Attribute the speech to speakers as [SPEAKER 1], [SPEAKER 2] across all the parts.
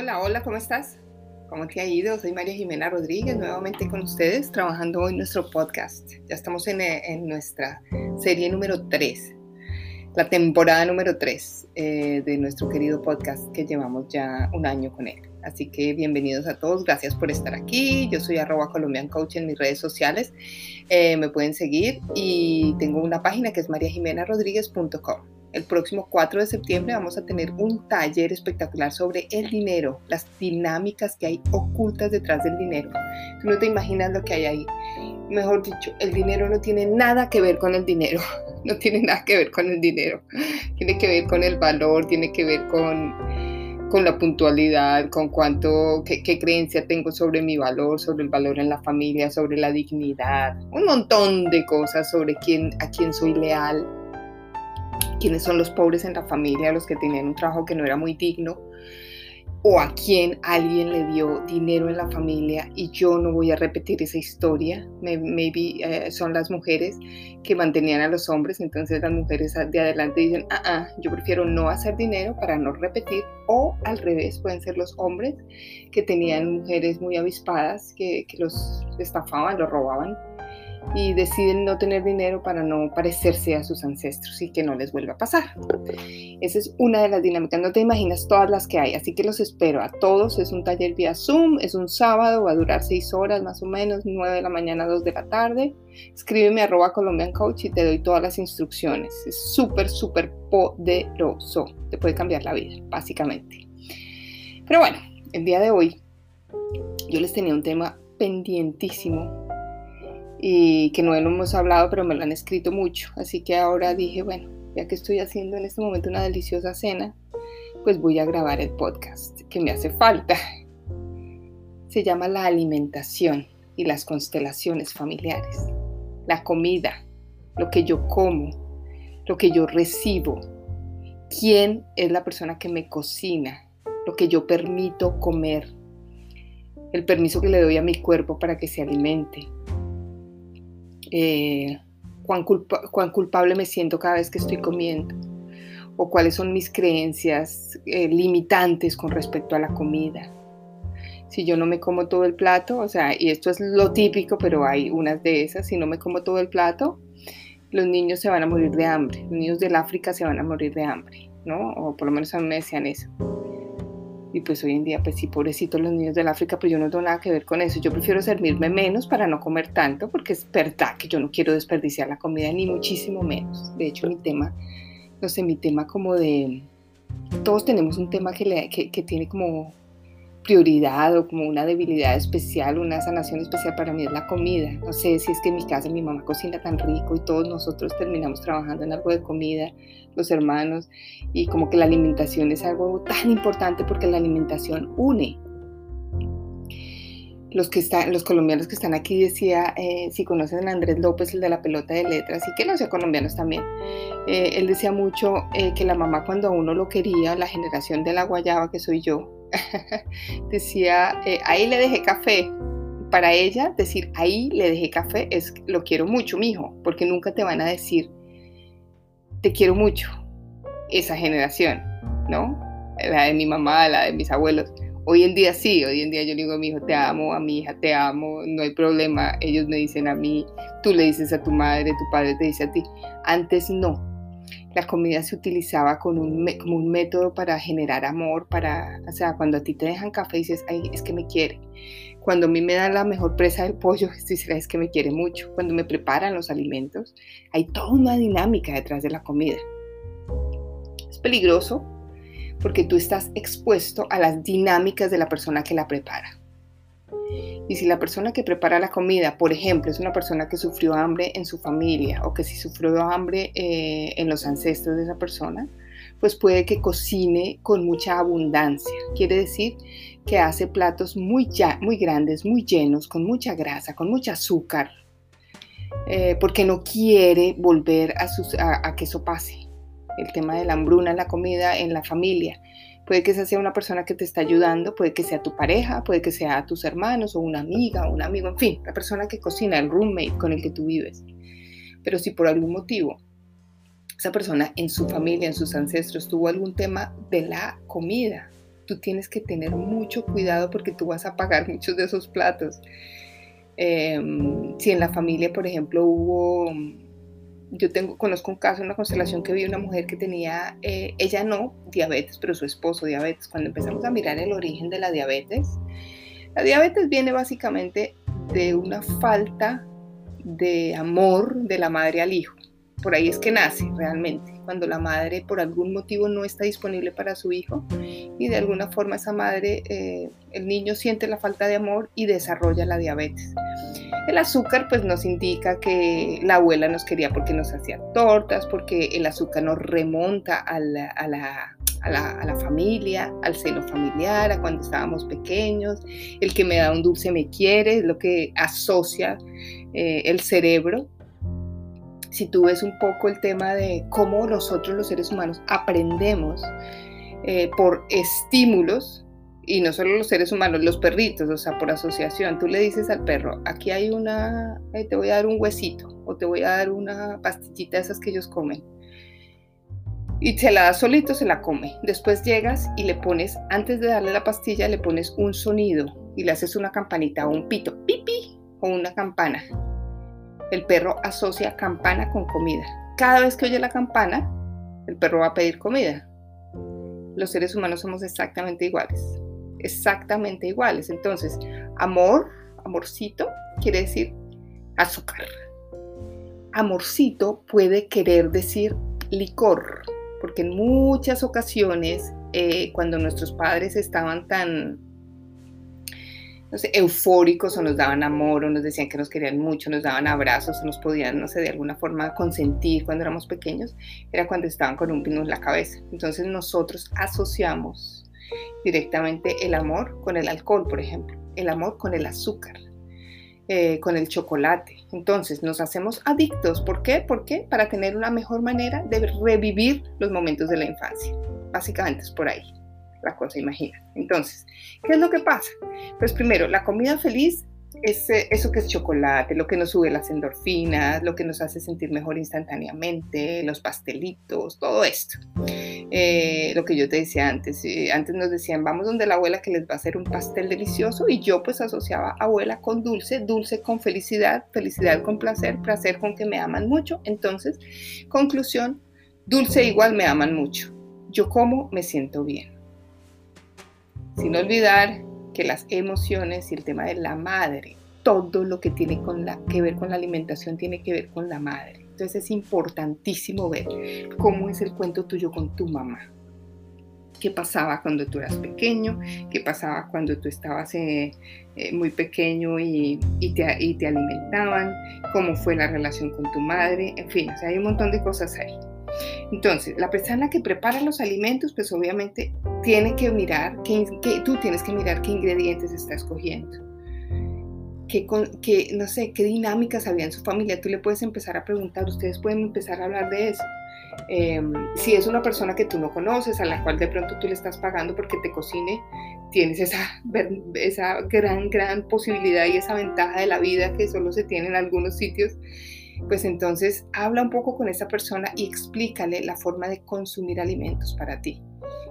[SPEAKER 1] Hola, hola, ¿cómo estás? ¿Cómo te ha ido? Soy María Jimena Rodríguez, nuevamente con ustedes, trabajando hoy nuestro podcast. Ya estamos en, en nuestra serie número 3, la temporada número 3 eh, de nuestro querido podcast que llevamos ya un año con él. Así que bienvenidos a todos, gracias por estar aquí. Yo soy arroba Colombian Coach en mis redes sociales. Eh, me pueden seguir y tengo una página que es mariajimenarodríguez.com. El próximo 4 de septiembre vamos a tener un taller espectacular sobre el dinero, las dinámicas que hay ocultas detrás del dinero. Tú no te imaginas lo que hay ahí. Mejor dicho, el dinero no tiene nada que ver con el dinero. No tiene nada que ver con el dinero. Tiene que ver con el valor, tiene que ver con, con la puntualidad, con cuánto, qué, qué, creencia tengo sobre mi valor, sobre el valor en la familia, sobre la dignidad, un montón de cosas sobre quién, a quién soy leal, quiénes son los pobres en la familia, los que tenían un trabajo que no era muy digno, o a quién alguien le dio dinero en la familia y yo no voy a repetir esa historia. Maybe eh, son las mujeres que mantenían a los hombres, entonces las mujeres de adelante dicen, ah, ah, yo prefiero no hacer dinero para no repetir, o al revés, pueden ser los hombres que tenían mujeres muy avispadas, que, que los estafaban, los robaban y deciden no tener dinero para no parecerse a sus ancestros y que no les vuelva a pasar. Esa es una de las dinámicas, no te imaginas todas las que hay, así que los espero a todos. Es un taller vía Zoom, es un sábado, va a durar seis horas más o menos, nueve de la mañana, dos de la tarde. Escríbeme arroba Colombian Coach y te doy todas las instrucciones. Es súper, súper poderoso. Te puede cambiar la vida, básicamente. Pero bueno, el día de hoy yo les tenía un tema pendientísimo y que no lo hemos hablado, pero me lo han escrito mucho. Así que ahora dije, bueno, ya que estoy haciendo en este momento una deliciosa cena, pues voy a grabar el podcast que me hace falta. Se llama La alimentación y las constelaciones familiares. La comida, lo que yo como, lo que yo recibo, quién es la persona que me cocina, lo que yo permito comer, el permiso que le doy a mi cuerpo para que se alimente, eh, cuán, culpable me siento cada vez que estoy comiendo o cuáles son mis creencias eh, limitantes con respecto a la comida. Si yo no me como todo el plato, o sea, y esto es lo típico, pero hay unas de esas, si no me como todo el plato, los niños se van a morir de hambre, los niños del África se van a morir de hambre, ¿no? O por lo menos a mí me decían eso. Y pues hoy en día, pues sí, pobrecitos los niños del África, pues yo no tengo nada que ver con eso. Yo prefiero servirme menos para no comer tanto, porque es verdad que yo no quiero desperdiciar la comida, ni muchísimo menos. De hecho, mi tema, no sé, mi tema como de... Todos tenemos un tema que, le, que, tiene como prioridad o como una debilidad especial, una sanación especial para mí es la comida. No sé si es que en mi casa mi mamá cocina tan rico y todos nosotros terminamos trabajando en algo de comida, los hermanos, y como que la alimentación es algo tan importante porque la alimentación une. Los, que están, los colombianos que están aquí decía, eh, si conocen a Andrés López, el de la pelota de letras, y que los colombianos también, eh, él decía mucho eh, que la mamá cuando a uno lo quería, la generación de la guayaba que soy yo, decía, eh, ahí le dejé café. Para ella, decir ahí le dejé café es lo quiero mucho, mijo, porque nunca te van a decir te quiero mucho. Esa generación, ¿no? La de mi mamá, la de mis abuelos. Hoy en día sí, hoy en día yo digo a mi hijo te amo, a mi hija te amo, no hay problema. Ellos me dicen a mí, tú le dices a tu madre, tu padre te dice a ti. Antes no, la comida se utilizaba como un método para generar amor, para, o sea, cuando a ti te dejan café dices, ay, es que me quiere. Cuando a mí me dan la mejor presa del pollo, dices, es que me quiere mucho. Cuando me preparan los alimentos, hay toda una dinámica detrás de la comida. Es peligroso porque tú estás expuesto a las dinámicas de la persona que la prepara. Y si la persona que prepara la comida, por ejemplo, es una persona que sufrió hambre en su familia o que si sufrió hambre eh, en los ancestros de esa persona, pues puede que cocine con mucha abundancia. Quiere decir que hace platos muy, ya, muy grandes, muy llenos, con mucha grasa, con mucho azúcar, eh, porque no quiere volver a, que eso pase. El tema de la hambruna en la comida en la familia Puede que esa sea una persona que te está ayudando, puede que sea tu pareja, puede que sea tus hermanos o una amiga o un amigo, en fin, la persona que cocina, el roommate con el que tú vives. Pero si por algún motivo esa persona en su familia, en sus ancestros, tuvo algún tema de la comida, tú tienes que tener mucho cuidado porque tú vas a pagar muchos de esos platos. Em, si en la familia, por ejemplo, hubo, yo tengo, conozco un caso, una constelación que vi una mujer que tenía, eh, ella no diabetes, pero su esposo diabetes. Cuando empezamos a mirar el origen de la diabetes, la diabetes viene básicamente de una falta de amor de la madre al hijo. Por ahí es que nace realmente, cuando la madre por algún motivo no está disponible para su hijo y de alguna forma esa madre, eh, el niño siente la falta de amor y desarrolla la diabetes. El azúcar pues nos indica que la abuela nos quería porque nos hacía tortas, porque el azúcar nos remonta a la, familia, al seno familiar, a cuando estábamos pequeños. El que me da un dulce me quiere, es lo que asocia eh, el cerebro. Si tú ves un poco el tema de cómo nosotros los seres humanos aprendemos eh, por estímulos, y no solo los seres humanos, los perritos, o sea, por asociación, tú le dices al perro, aquí hay una, eh, te voy a dar un huesito o te voy a dar una pastillita de esas que ellos comen y se la das solito, se la come. Después llegas y le pones, antes de darle la pastilla, le pones un sonido y le haces una campanita o un pito, pipi, o una campana. El perro asocia campana con comida. Cada vez que oye la campana, el perro va a pedir comida. Los seres humanos somos exactamente iguales. Exactamente iguales. Entonces, amor, amorcito, quiere decir azúcar. Amorcito puede querer decir licor porque en muchas ocasiones, eh, cuando nuestros padres estaban tan, no sé, eufóricos o nos daban amor o nos decían que nos querían mucho, nos daban abrazos nos podían, no sé, de alguna forma consentir cuando éramos pequeños, era cuando estaban con un pino en la cabeza. Entonces nosotros asociamos directamente el amor con el alcohol, por ejemplo, el amor con el azúcar. Eh, con el chocolate. Entonces nos hacemos adictos. ¿Por qué? ¿Por qué? Para tener una mejor manera de revivir los momentos de la infancia. Básicamente es por ahí la cosa, imagina. Entonces, ¿qué es lo que pasa? Pues primero, la comida feliz es eso que es chocolate, lo que nos sube las endorfinas, lo que nos hace sentir mejor instantáneamente, los pastelitos, todo esto. Eh, lo que yo te decía antes, eh, antes nos decían, vamos donde la abuela que les va a hacer un pastel delicioso y yo pues asociaba abuela con dulce, dulce con felicidad, felicidad con placer, placer con que me aman mucho. Entonces, conclusión, dulce igual me aman mucho. Yo como, me siento bien. Sin olvidar que las emociones y el tema de la madre, todo lo que tiene con la, que ver con la alimentación tiene que ver con la madre. Entonces es importantísimo ver cómo es el cuento tuyo con tu mamá. ¿Qué pasaba cuando tú eras pequeño? ¿Qué pasaba cuando tú estabas eh, eh, muy pequeño y, te, y, te, alimentaban? ¿Cómo fue la relación con tu madre? En fin, hay un montón de cosas ahí. Entonces, la persona que prepara los alimentos, pues obviamente tiene que mirar, que, tú tienes que mirar qué ingredientes está escogiendo. Qué, no sé, qué dinámicas había en su familia. Tú le puedes empezar a preguntar, ustedes pueden empezar a hablar de eso. Em, si es una persona que tú no conoces, a la cual de pronto tú le estás pagando porque te cocine, tienes esa, esa gran, gran posibilidad y esa ventaja de la vida que solo se tiene en algunos sitios pues entonces habla un poco con esa persona y explícale la forma de consumir alimentos para ti.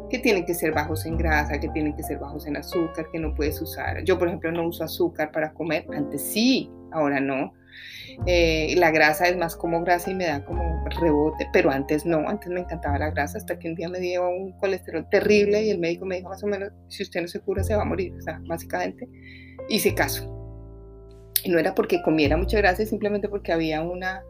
[SPEAKER 1] Que tienen que ser bajos en grasa, que tienen que ser bajos en azúcar, que no puedes usar. Yo, por ejemplo, no uso azúcar para comer. Antes sí, ahora no. Eh, la grasa es más como grasa y me da como rebote, pero antes no, antes me encantaba la grasa hasta que un día me dio un colesterol terrible y el médico me dijo más o menos, si usted no se cura se va a morir, o sea, básicamente hice caso. Y no era porque comiera mucha grasa, simplemente porque había una...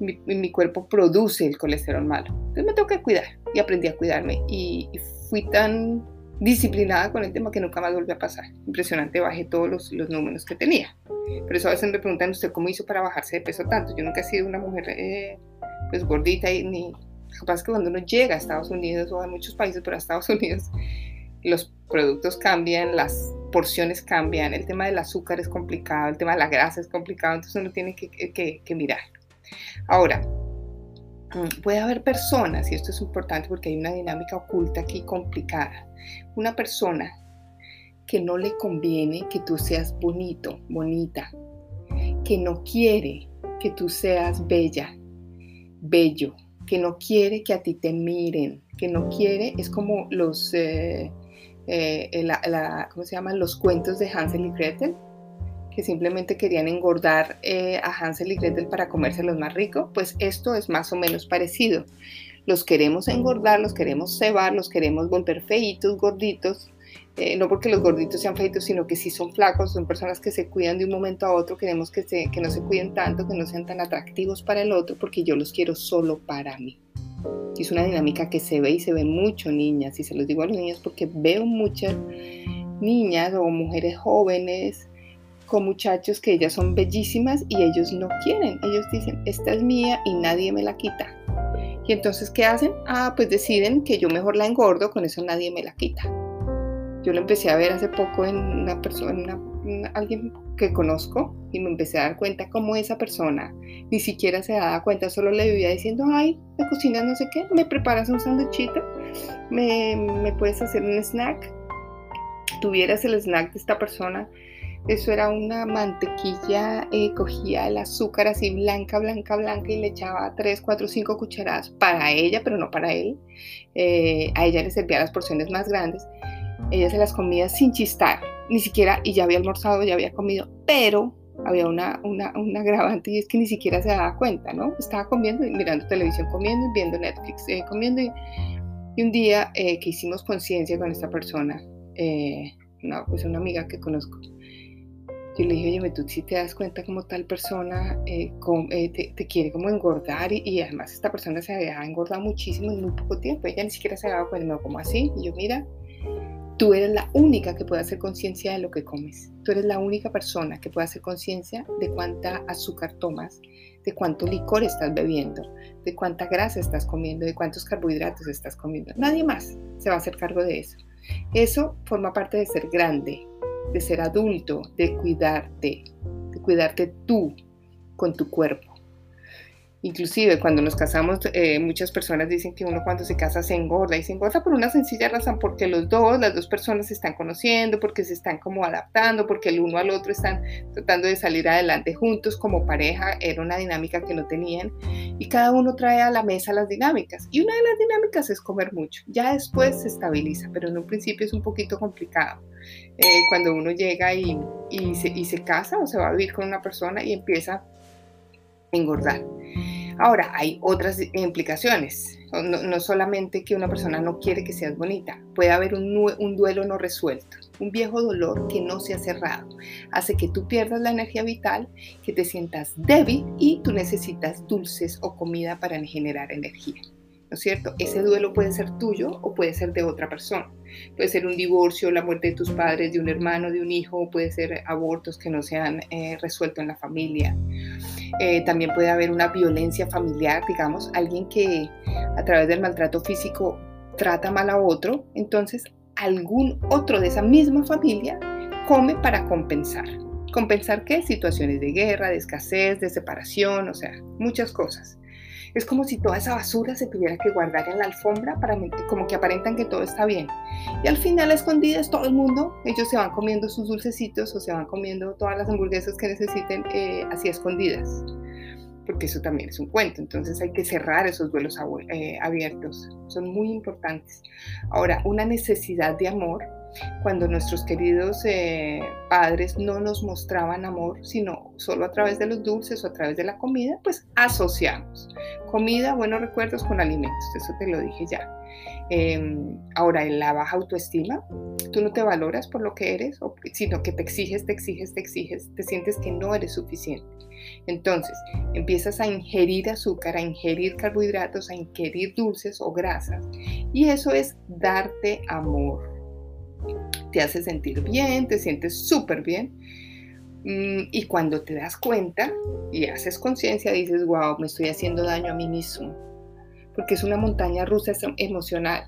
[SPEAKER 1] Mi, cuerpo produce el colesterol malo. Entonces me tengo que cuidar y aprendí a cuidarme y, fui tan disciplinada con el tema que nunca más volvió a pasar. Impresionante, bajé todos los, los, números que tenía. Por eso a veces me preguntan, ¿usted cómo hizo para bajarse de peso tanto? Yo nunca he sido una mujer eh, pues gordita y ni... Capaz que cuando uno llega a Estados Unidos o a muchos países, pero a Estados Unidos, los productos cambian, las porciones cambian, el tema del azúcar es complicado, el tema de la grasa es complicado, entonces uno tiene que, mirar. Ahora, mm, puede haber personas, y esto es importante porque hay una dinámica oculta aquí complicada, una persona que no le conviene que tú seas bonito, bonita, que no quiere que tú seas bella, bello, que no quiere que a ti te miren, que no quiere, es como los... Eh, eh, ¿cómo se llaman? Los cuentos de Hansel y Gretel, que simplemente querían engordar eh, a Hansel y Gretel para comérselos más rico, pues esto es más o menos parecido. Los queremos engordar, los queremos cebar, los queremos volver feitos, gorditos, eh, no porque los gorditos sean feitos, sino que si son flacos, son personas que se cuidan de un momento a otro, queremos que, se, que no se cuiden tanto, que no sean tan atractivos para el otro, porque yo los quiero solo para mí. Es una dinámica que se ve y se ve mucho, niñas, y se los digo a los niños porque veo muchas niñas o mujeres jóvenes con muchachos que ellas son bellísimas y ellos no quieren. Ellos dicen, esta es mía y nadie me la quita. Y entonces, ¿qué hacen? Ah, pues deciden que yo mejor la engordo, con eso nadie me la quita. Yo lo empecé a ver hace poco en una persona, alguien que conozco, y me empecé a dar cuenta cómo esa persona ni siquiera se daba cuenta, solo le vivía diciendo, ay, me cocinas no sé qué, me preparas un sándwichito, me, me puedes hacer un snack. Tuvieras el snack de esta persona, eso era una mantequilla, eh, cogía el azúcar así blanca, blanca, blanca y le echaba 3, 4, 5 cucharadas para ella, pero no para él. Eh, a ella le servía las porciones más grandes ella se las comía sin chistar, ni siquiera, y ya había almorzado, ya había comido, pero había una, una, agravante y es que ni siquiera se daba cuenta, ¿no? Estaba comiendo y mirando televisión, comiendo y viendo Netflix, eh, comiendo. Y, un día eh, que hicimos conciencia con esta persona, eh, no, pues una amiga que conozco, yo le dije, oye, tú si te das cuenta como tal persona te, quiere como engordar y, además esta persona se había engordado muchísimo en muy poco tiempo, ella ni siquiera se daba cuenta, no, como así, y yo, mira, Tú eres la única que puede hacer conciencia de lo que comes. Tú eres la única persona que puede hacer conciencia de cuánta azúcar tomas, de cuánto licor estás bebiendo, de cuánta grasa estás comiendo, de cuántos carbohidratos estás comiendo. Nadie más se va a hacer cargo de eso. Eso forma parte de ser grande, de ser adulto, de cuidarte, de cuidarte tú con tu cuerpo. Inclusive cuando nos casamos, eh, muchas personas dicen que uno cuando se casa se engorda y se engorda por una sencilla razón, porque los dos, las dos personas se están conociendo, porque se están como adaptando, porque el uno al otro están tratando de salir adelante juntos como pareja, era una dinámica que no tenían y cada uno trae a la mesa las dinámicas y una de las dinámicas es comer mucho, ya después se estabiliza, pero en un principio es un poquito complicado. Eh, cuando uno llega y, se, y se casa o se va a vivir con una persona y empieza engordar. Ahora, hay otras implicaciones. No, solamente que una persona no quiere que seas bonita, puede haber un, duelo no resuelto, un viejo dolor que no se ha cerrado. Hace que tú pierdas la energía vital, que te sientas débil y tú necesitas dulces o comida para generar energía. ¿No es cierto? Ese duelo puede ser tuyo o puede ser de otra persona. Puede ser un divorcio, la muerte de tus padres, de un hermano, de un hijo, puede ser abortos que no se han eh, resuelto en la familia. Eh, también puede haber una violencia familiar, digamos, alguien que a través del maltrato físico trata mal a otro, entonces algún otro de esa misma familia come para compensar. ¿Compensar qué? Situaciones de guerra, de escasez, de separación, o sea, muchas cosas. Es como si toda esa basura se tuviera que guardar en la alfombra para como que aparentan que todo está bien. Y al final escondidas todo el mundo, ellos se van comiendo sus dulcecitos o se van comiendo todas las hamburguesas que necesiten eh, así escondidas. Porque eso también es un cuento, entonces hay que cerrar esos duelos eh, abiertos, son muy importantes. Ahora, una necesidad de amor cuando nuestros queridos eh, padres no nos mostraban amor, sino solo a través de los dulces o a través de la comida, pues asociamos comida, buenos recuerdos con alimentos, eso te lo dije ya. Em, ahora, en la baja autoestima, tú no te valoras por lo que eres, sino que te exiges, te exiges, te exiges, te sientes que no eres suficiente. Entonces, empiezas a ingerir azúcar, a ingerir carbohidratos, a ingerir dulces o grasas, y eso es darte amor te hace sentir bien, te sientes súper bien. Mm, y cuando te das cuenta y haces conciencia, dices, wow, me estoy haciendo daño a mí mismo. Porque es una montaña rusa emocional.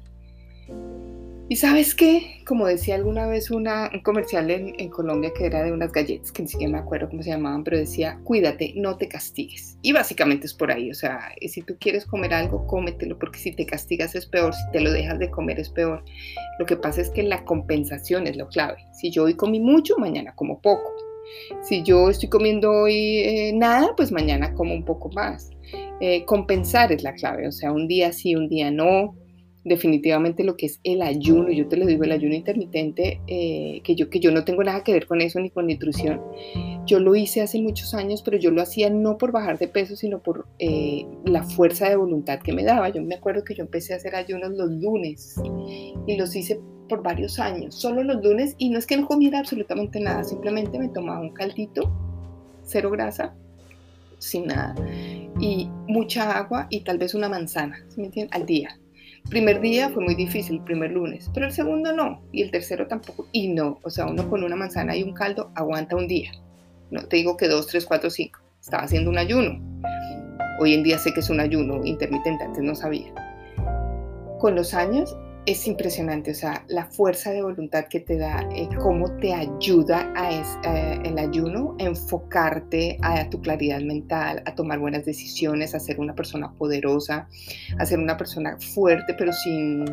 [SPEAKER 1] Y sabes qué, como decía alguna vez una, un comercial en, Colombia que era de unas galletas, que ni siquiera me acuerdo cómo se llamaban, pero decía, cuídate, no te castigues. Y básicamente es por ahí, o sea, si tú quieres comer algo, cómetelo, porque si te castigas es peor, si te lo dejas de comer es peor. Lo que pasa es que la compensación es lo clave. Si yo hoy comí mucho, mañana como poco. Si yo estoy comiendo hoy eh, nada, pues mañana como un poco más. Eh, compensar es la clave, o sea, un día sí, un día no definitivamente lo que es el ayuno, yo te lo digo, el ayuno intermitente, eh, que, yo, que yo no tengo nada que ver con eso ni con nutrición. Yo lo hice hace muchos años, pero yo lo hacía no por bajar de peso, sino por eh, la fuerza de voluntad que me daba. Yo me acuerdo que yo empecé a hacer ayunos los lunes y los hice por varios años, solo los lunes, y no es que no comiera absolutamente nada, simplemente me tomaba un caldito, cero grasa, sin nada, y mucha agua y tal vez una manzana, ¿sí me entienden? Al día primer día fue muy difícil, el primer lunes, pero el segundo no, y el tercero tampoco, y no, o sea, uno con una manzana y un caldo aguanta un día. No te digo que dos, tres, cuatro, cinco. Estaba haciendo un ayuno. Hoy en día sé que es un ayuno intermitente, antes no sabía. Con los años es impresionante, o sea, la fuerza de voluntad que te da, eh, cómo te ayuda a eh, el ayuno a enfocarte a, tu claridad mental, a tomar buenas decisiones, a ser una persona poderosa, a ser una persona fuerte, pero sin,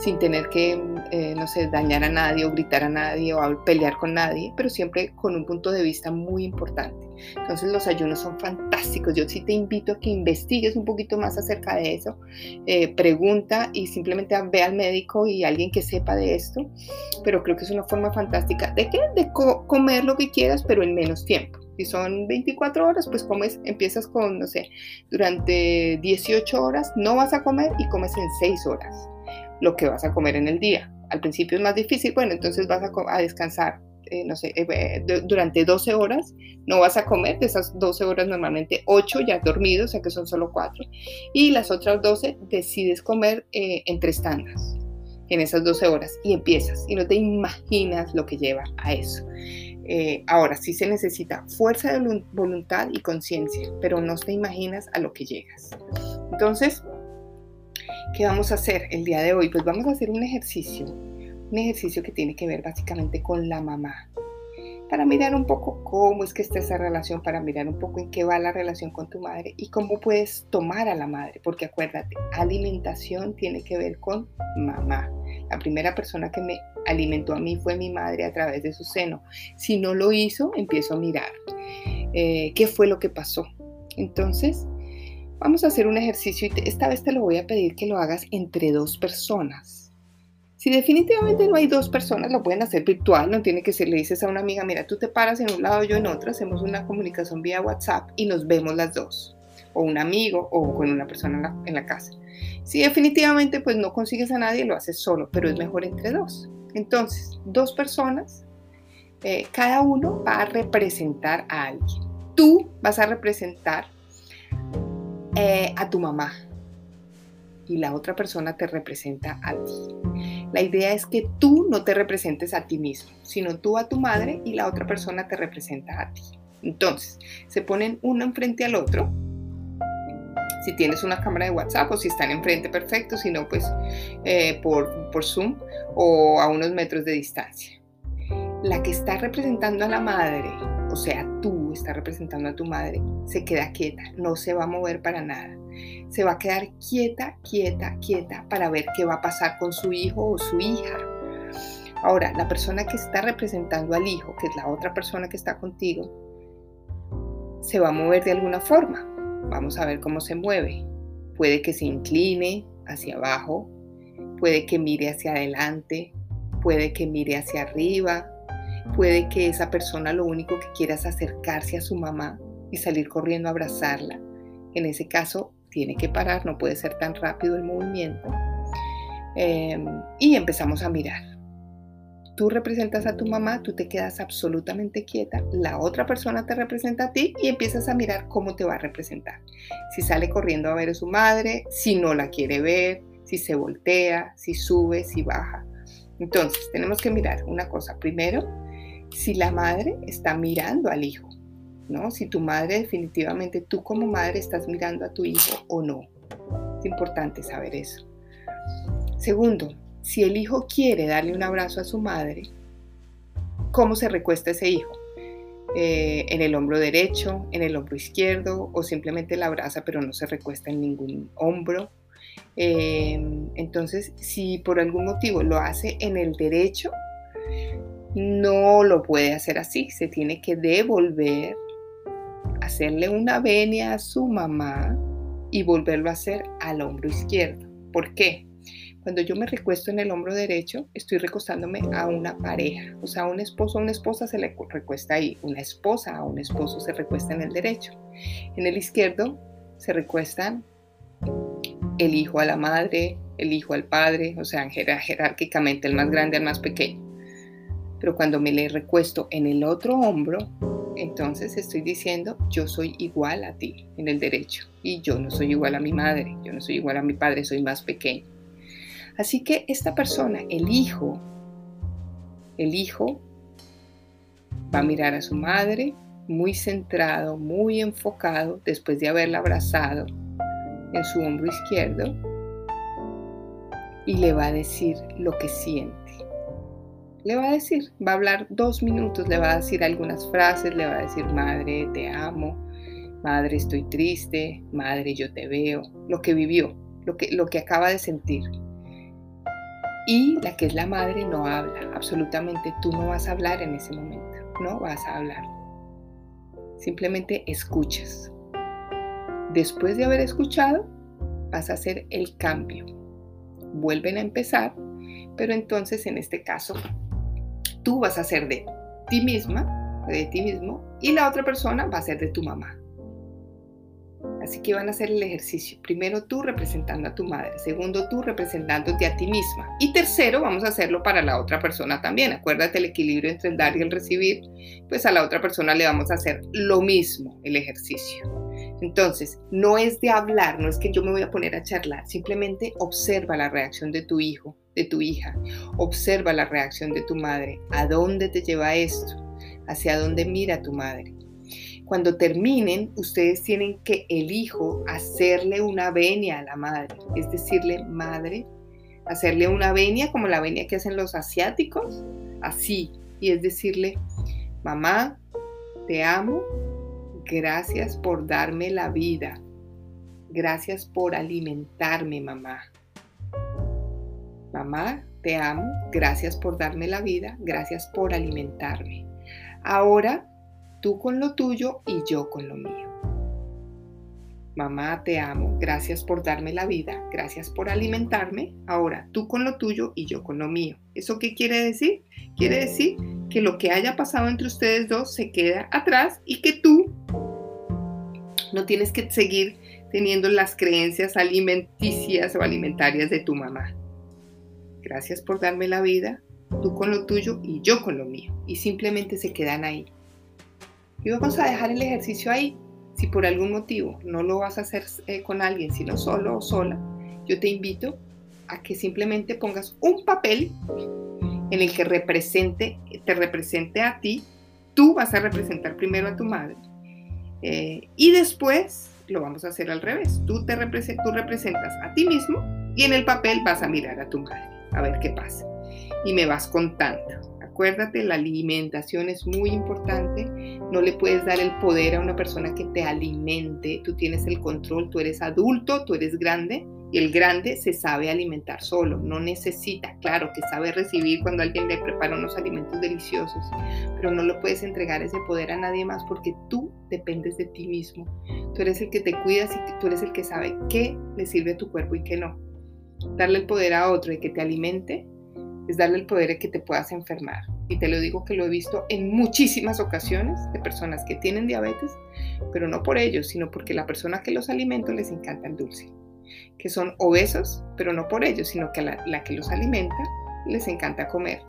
[SPEAKER 1] sin tener que, eh, no sé, dañar a nadie o gritar a nadie o pelear con nadie, pero siempre con un punto de vista muy importante. Entonces los ayunos son fantásticos. Yo sí te invito a que investigues un poquito más acerca de eso. Eh, pregunta y simplemente ve al médico y alguien que sepa de esto. Pero creo que es una forma fantástica de que de comer lo que quieras, pero en menos tiempo. Si son 24 horas, pues comes, empiezas con, no sé, durante 18 horas no vas a comer y comes en 6 horas lo que vas a comer en el día. Al principio es más difícil, bueno, entonces vas a, descansar, eh, no sé, eh, durante 12 horas, no vas a comer, de esas 12 horas normalmente 8 ya has dormido, o sea que son solo 4, y las otras 12 decides comer eh, en tres tandas en esas 12 horas y empiezas y no te imaginas lo que lleva a eso. ahora sí se necesita fuerza de voluntad y conciencia, pero no te imaginas a lo que llegas. Entonces, ¿Qué vamos a hacer el día de hoy? Pues vamos a hacer un ejercicio, un ejercicio que tiene que ver básicamente con la mamá, para mirar un poco cómo es que está esa relación, para mirar un poco en qué va la relación con tu madre y cómo puedes tomar a la madre, porque acuérdate, alimentación tiene que ver con mamá. La primera persona que me alimentó a mí fue mi madre a través de su seno. Si no lo hizo, empiezo a mirar eh, qué fue lo que pasó. Entonces, Vamos a hacer un ejercicio y esta vez te lo voy a pedir que lo hagas entre dos personas. Si definitivamente no hay dos personas, lo pueden hacer virtual, no tiene que ser, le dices a una amiga, mira, tú te paras en un lado, yo en otro, hacemos una comunicación vía WhatsApp y nos vemos las dos, o un amigo o con una persona en la, casa. Si definitivamente pues no consigues a nadie, lo haces solo, pero es mejor entre dos. Entonces, dos personas, eh, cada uno va a representar a alguien. Tú vas a representar eh, a tu mamá y la otra persona te representa a ti. La idea es que tú no te representes a ti mismo, sino tú a tu madre y la otra persona te representa a ti. Entonces, se ponen uno enfrente al otro. Si tienes una cámara de WhatsApp o si están enfrente, perfecto. Si no, pues eh, por, por Zoom o a unos metros de distancia. La que está representando a la madre o sea, tú estás representando a tu madre, se queda quieta, no se va a mover para nada. Se va a quedar quieta, quieta, quieta para ver qué va a pasar con su hijo o su hija. Ahora, la persona que está representando al hijo, que es la otra persona que está contigo, se va a mover de alguna forma. Vamos a ver cómo se mueve. Puede que se incline hacia abajo, puede que mire hacia adelante, puede que mire hacia arriba, Puede que esa persona lo único que quiera es acercarse a su mamá y salir corriendo a abrazarla. En ese caso, tiene que parar, no puede ser tan rápido el movimiento. Em, y empezamos a mirar. Tú representas a tu mamá, tú te quedas absolutamente quieta, la otra persona te representa a ti y empiezas a mirar cómo te va a representar. Si sale corriendo a ver a su madre, si no la quiere ver, si se voltea, si sube, si baja. Entonces, tenemos que mirar una cosa. Primero, si la madre está mirando al hijo, ¿no? Si tu madre definitivamente, tú como madre estás mirando a tu hijo o no. Es importante saber eso. Segundo, si el hijo quiere darle un abrazo a su madre, ¿cómo se recuesta ese hijo? Eh, en el hombro derecho, en el hombro izquierdo o simplemente la abraza pero no se recuesta en ningún hombro. Eh, entonces, si por algún motivo lo hace en el derecho, no lo puede hacer así, se tiene que devolver, hacerle una venia a su mamá y volverlo a hacer al hombro izquierdo. ¿Por qué? Cuando yo me recuesto en el hombro derecho, estoy recostándome a una pareja, o sea, un esposo a una esposa se le recuesta ahí, una esposa a un esposo se recuesta en el derecho. En el izquierdo se recuestan el hijo a la madre, el hijo al padre, o sea, jerárquicamente el más grande al más pequeño. Pero cuando me le recuesto en el otro hombro, entonces estoy diciendo yo soy igual a ti en el derecho y yo no soy igual a mi madre, yo no soy igual a mi padre, soy más pequeño. Así que esta persona, el hijo, el hijo va a mirar a su madre muy centrado, muy enfocado, después de haberla abrazado en su hombro izquierdo, y le va a decir lo que siente. Le va a decir, va a hablar dos minutos, le va a decir algunas frases, le va a decir, madre, te amo, madre, estoy triste, madre, yo te veo, lo que vivió, lo que, lo que acaba de sentir. Y la que es la madre no habla, absolutamente tú no vas a hablar en ese momento, no vas a hablar. Simplemente escuchas. Después de haber escuchado, vas a hacer el cambio. Vuelven a empezar, pero entonces en este caso tú vas a ser de ti misma, de ti mismo, y la otra persona va a ser de tu mamá. Así que van a hacer el ejercicio. Primero tú representando a tu madre, segundo tú representándote a ti misma y tercero vamos a hacerlo para la otra persona también. Acuérdate el equilibrio entre dar y el recibir. Pues a la otra persona le vamos a hacer lo mismo, el ejercicio. Entonces, no es de hablar, no es que yo me voy a poner a charlar, simplemente observa la reacción de tu hijo, tu hija, observa la reacción de tu madre, a dónde te lleva esto, hacia dónde mira tu madre. Cuando terminen, ustedes tienen que el hijo hacerle una venia a la madre, es decirle, madre, hacerle una venia como la venia que hacen los asiáticos, así, y es decirle, mamá, te amo, gracias por darme la vida, gracias por alimentarme, mamá. Mamá, te amo, gracias por darme la vida, gracias por alimentarme. Ahora tú con lo tuyo y yo con lo mío. Mamá, te amo, gracias por darme la vida, gracias por alimentarme. Ahora, tú con lo tuyo y yo con lo mío. ¿Eso qué quiere decir? Quiere decir que lo que haya pasado entre ustedes dos se queda atrás y que tú no tienes que seguir teniendo las creencias alimenticias o alimentarias de tu mamá. Gracias por darme la vida, tú con lo tuyo y yo con lo mío. Y simplemente se quedan ahí. Y vamos a dejar el ejercicio ahí. Si por algún motivo no lo vas a hacer eh, con alguien, sino solo o sola, yo te invito a que simplemente pongas un papel en el que te represente a ti. Tú vas a representar primero a tu madre. Eh, y después lo vamos a hacer al revés. Tú, te tú representas a ti mismo y en el papel vas a mirar a tu madre, a ver qué pasa. Y me vas contando. Acuérdate, la alimentación es muy importante. No le puedes dar el poder a una persona que te alimente. Tú tienes el control, tú eres adulto, tú eres grande. Y el grande se sabe alimentar solo, no necesita, claro que sabe recibir cuando alguien le prepara unos alimentos deliciosos, pero no lo puedes entregar ese poder a nadie más porque tú dependes de ti mismo. Tú eres el que te cuidas y tú eres el que sabe qué le sirve a tu cuerpo y qué no. Darle el poder a otro de que te alimente es darle el poder de que te puedas enfermar. Y te lo digo que lo he visto en muchísimas ocasiones de personas que tienen diabetes, pero no por ellos, sino porque la persona que los alimenta les encanta el dulce. Que son obesos, pero no por ellos, sino que la, la que los alimenta les encanta comer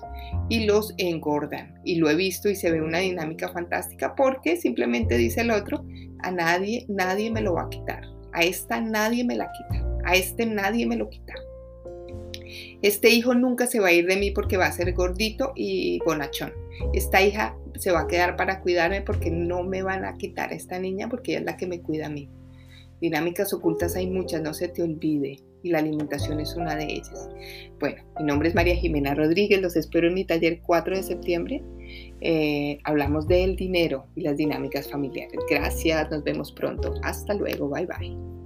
[SPEAKER 1] y los engordan. Y lo he visto y se ve una dinámica fantástica porque simplemente dice el otro, a nadie, nadie me lo va a quitar. A esta nadie me la quita. A este nadie me lo quita. Este hijo nunca se va a ir de mí porque va a ser gordito y bonachón. Esta hija se va a quedar para cuidarme porque no me van a quitar a esta niña porque ella es la que me cuida a mí. Dinámicas ocultas hay muchas, no se te olvide. Y la alimentación es una de ellas. Bueno, mi nombre es María Jimena Rodríguez, los espero en mi taller 4 de septiembre. Eh, hablamos del dinero y las dinámicas familiares. Gracias, nos vemos pronto. Hasta luego, bye bye.